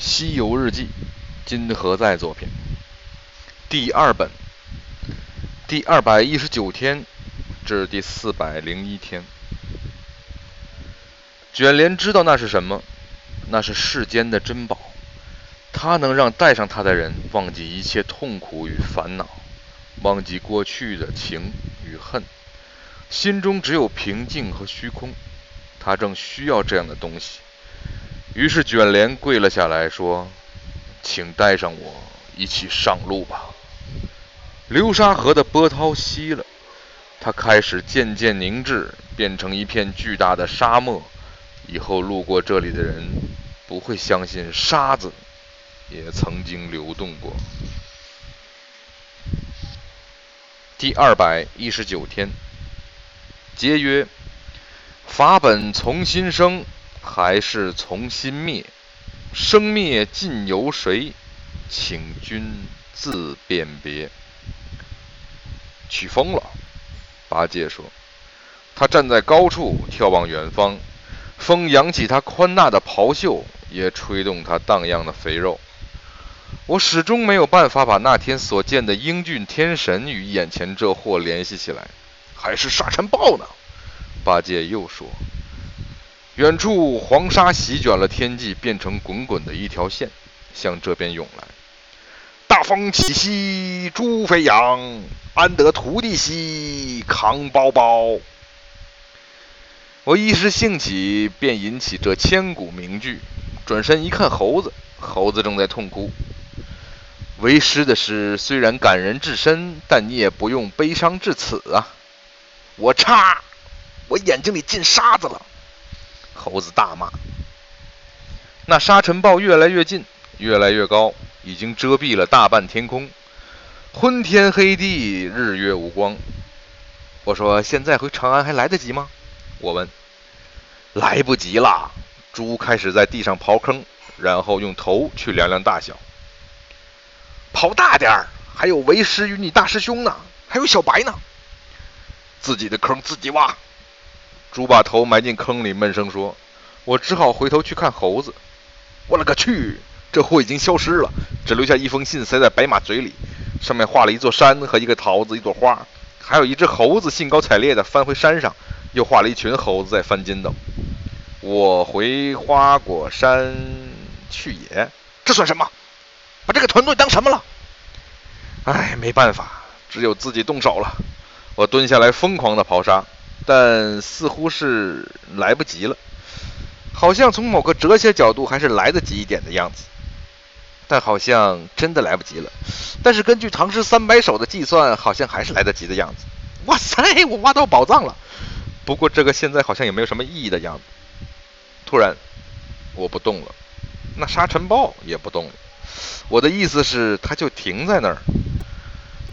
《西游日记》，金何在作品，第二本，第二百一十九天至第四百零一天。卷帘知道那是什么，那是世间的珍宝，它能让带上它的人忘记一切痛苦与烦恼，忘记过去的情与恨，心中只有平静和虚空。他正需要这样的东西。于是卷帘跪了下来，说：“请带上我一起上路吧。”流沙河的波涛息了，它开始渐渐凝滞，变成一片巨大的沙漠。以后路过这里的人不会相信沙子也曾经流动过。第二百一十九天，节约，法本从心生。还是从心灭，生灭尽由谁？请君自辨别。起风了，八戒说。他站在高处眺望远方，风扬起他宽大的袍袖，也吹动他荡漾的肥肉。我始终没有办法把那天所见的英俊天神与眼前这货联系起来。还是沙尘暴呢？八戒又说。远处黄沙席卷了天际，变成滚滚的一条线，向这边涌来。大风起兮猪飞扬，安得徒弟兮扛包包。我一时兴起，便引起这千古名句。转身一看，猴子，猴子正在痛哭。为师的诗虽然感人至深，但你也不用悲伤至此啊！我擦，我眼睛里进沙子了。猴子大骂：“那沙尘暴越来越近，越来越高，已经遮蔽了大半天空，昏天黑地，日月无光。”我说：“现在回长安还来得及吗？”我问：“来不及了。”猪开始在地上刨坑，然后用头去量量大小。刨大点儿，还有为师与你大师兄呢，还有小白呢。自己的坑自己挖。猪把头埋进坑里，闷声说：“我只好回头去看猴子。我勒个去！这货已经消失了，只留下一封信塞在白马嘴里，上面画了一座山和一个桃子、一朵花，还有一只猴子兴高采烈地翻回山上，又画了一群猴子在翻筋斗。我回花果山去也，这算什么？把这个团队当什么了？哎，没办法，只有自己动手了。我蹲下来，疯狂地刨沙。”但似乎是来不及了，好像从某个哲学角度还是来得及一点的样子，但好像真的来不及了。但是根据唐诗三百首的计算，好像还是来得及的样子。哇塞，我挖到宝藏了！不过这个现在好像也没有什么意义的样子。突然，我不动了，那沙尘暴也不动了。我的意思是，它就停在那儿。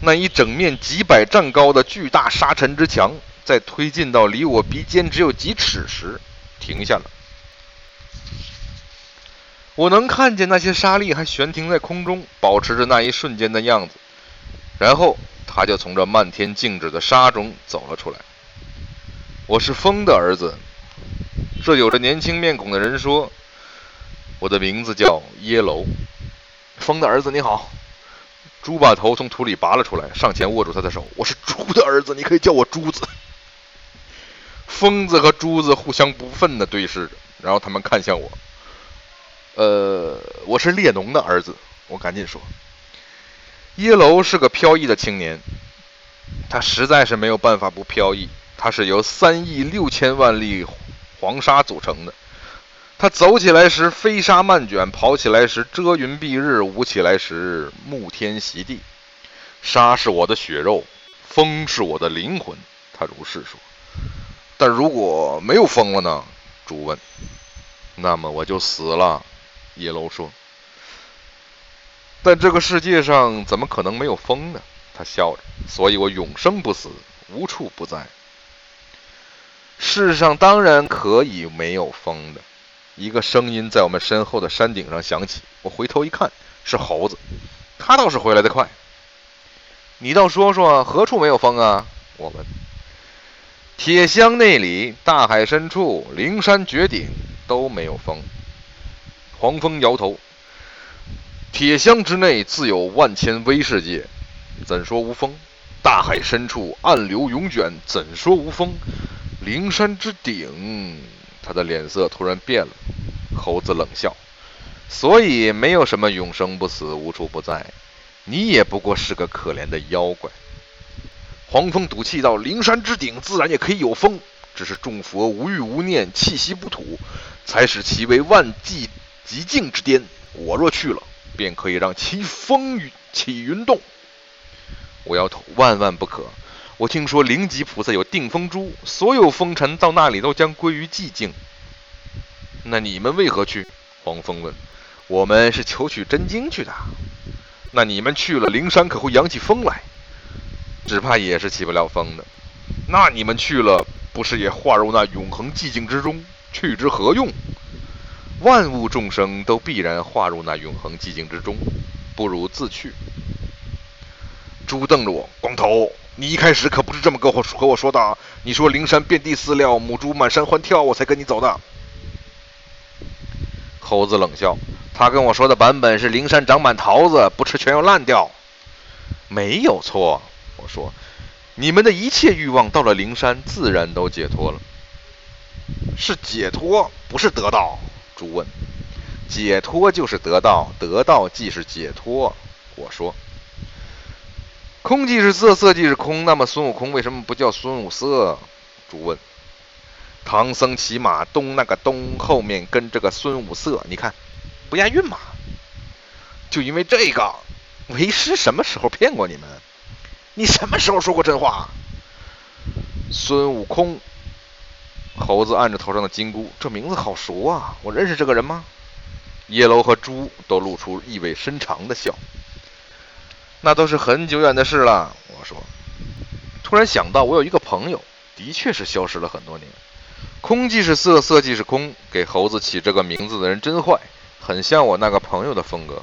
那一整面几百丈高的巨大沙尘之墙。在推进到离我鼻尖只有几尺时，停下了。我能看见那些沙粒还悬停在空中，保持着那一瞬间的样子。然后，他就从这漫天静止的沙中走了出来。我是风的儿子。这有着年轻面孔的人说：“我的名字叫耶楼。”风的儿子，你好。猪把头从土里拔了出来，上前握住他的手。我是猪的儿子，你可以叫我猪子。疯子和珠子互相不忿地对视着，然后他们看向我。呃，我是列侬的儿子，我赶紧说。耶楼是个飘逸的青年，他实在是没有办法不飘逸。他是由三亿六千万粒黄沙组成的，他走起来时飞沙漫卷，跑起来时遮云蔽日，舞起来时沐天席地。沙是我的血肉，风是我的灵魂。他如是说。但如果没有风了呢？猪问。那么我就死了。野楼说。但这个世界上怎么可能没有风呢？他笑着。所以我永生不死，无处不在。世上当然可以没有风的。一个声音在我们身后的山顶上响起。我回头一看，是猴子。他倒是回来的快。你倒说说，何处没有风啊？我问。铁箱内里，大海深处，灵山绝顶都没有风。黄蜂摇头，铁箱之内自有万千威世界，怎说无风？大海深处暗流涌卷，怎说无风？灵山之顶，他的脸色突然变了。猴子冷笑：“所以没有什么永生不死、无处不在，你也不过是个可怜的妖怪。”黄蜂赌气到：“灵山之顶自然也可以有风，只是众佛无欲无念，气息不吐，才使其为万寂极静之巅。我若去了。”便可以让其风雨起云动。我摇头，万万不可。我听说灵吉菩萨有定风珠，所有风尘到那里都将归于寂静。那你们为何去？黄蜂问。我们是求取真经去的。那你们去了灵山，可会扬起风来？只怕也是起不了风的。那你们去了，不是也化入那永恒寂静之中？去之何用？万物众生都必然化入那永恒寂静之中，不如自去。猪瞪着我，光头，你一开始可不是这么跟我和我说的啊。你说灵山遍地饲料，母猪满山欢跳，我才跟你走的。猴子冷笑，他跟我说的版本是灵山长满桃子，不吃全要烂掉。没有错，我说，你们的一切欲望到了灵山，自然都解脱了。是解脱，不是得到。猪问：“解脱就是得到，得到即是解脱。”我说：“空即是色，色即是空。那么孙悟空为什么不叫孙悟色？”猪问：“唐僧骑马东那个东，后面跟着个孙悟色，你看不押韵吗？就因为这个，为师什么时候骗过你们？你什么时候说过真话？”孙悟空。猴子按着头上的金箍，这名字好熟啊！我认识这个人吗？叶楼和猪都露出意味深长的笑。那都是很久远的事了。我说，突然想到，我有一个朋友，的确是消失了很多年。空即是色，色即是空。给猴子起这个名字的人真坏，很像我那个朋友的风格。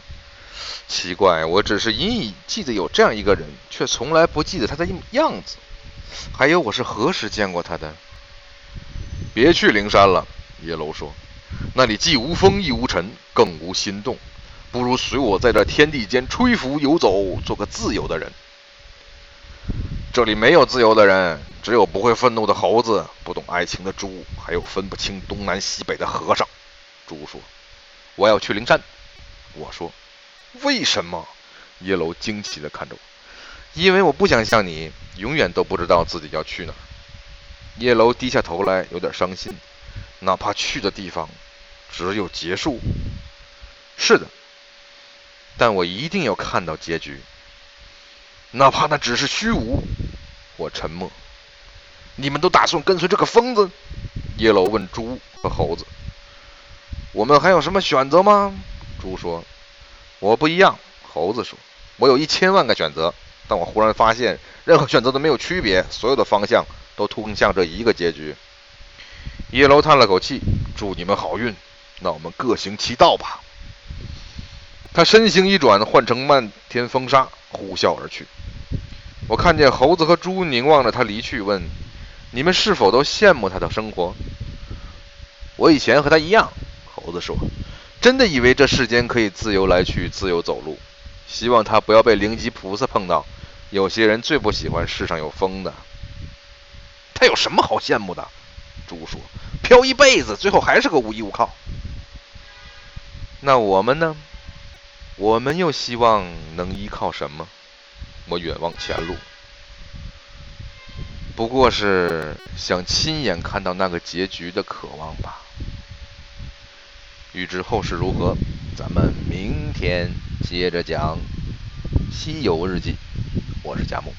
奇怪，我只是隐隐记得有这样一个人，却从来不记得他的样子。还有，我是何时见过他的？别去灵山了，叶楼说，那里既无风亦无尘，更无心动，不如随我在这天地间吹拂游走，做个自由的人。这里没有自由的人，只有不会愤怒的猴子，不懂爱情的猪，还有分不清东南西北的和尚。猪说：“我要去灵山。”我说：“为什么？”叶楼惊奇地看着我：“因为我不想像你，永远都不知道自己要去哪儿。”叶楼低下头来，有点伤心。哪怕去的地方只有结束，是的，但我一定要看到结局，哪怕那只是虚无。我沉默。你们都打算跟随这个疯子？叶楼问猪和猴子。我们还有什么选择吗？猪说：“我不一样。”猴子说：“我有一千万个选择，但我忽然发现，任何选择都没有区别，所有的方向。”都通向这一个结局。叶楼叹了口气：“祝你们好运，那我们各行其道吧。”他身形一转，换成漫天风沙，呼啸而去。我看见猴子和猪凝望着他离去，问：“你们是否都羡慕他的生活？”我以前和他一样，猴子说：“真的以为这世间可以自由来去，自由走路。希望他不要被灵吉菩萨碰到。有些人最不喜欢世上有风的。”他有什么好羡慕的？猪说：“飘一辈子，最后还是个无依无靠。”那我们呢？我们又希望能依靠什么？我远望前路，不过是想亲眼看到那个结局的渴望吧。欲知后事如何，咱们明天接着讲《西游日记》。我是贾木。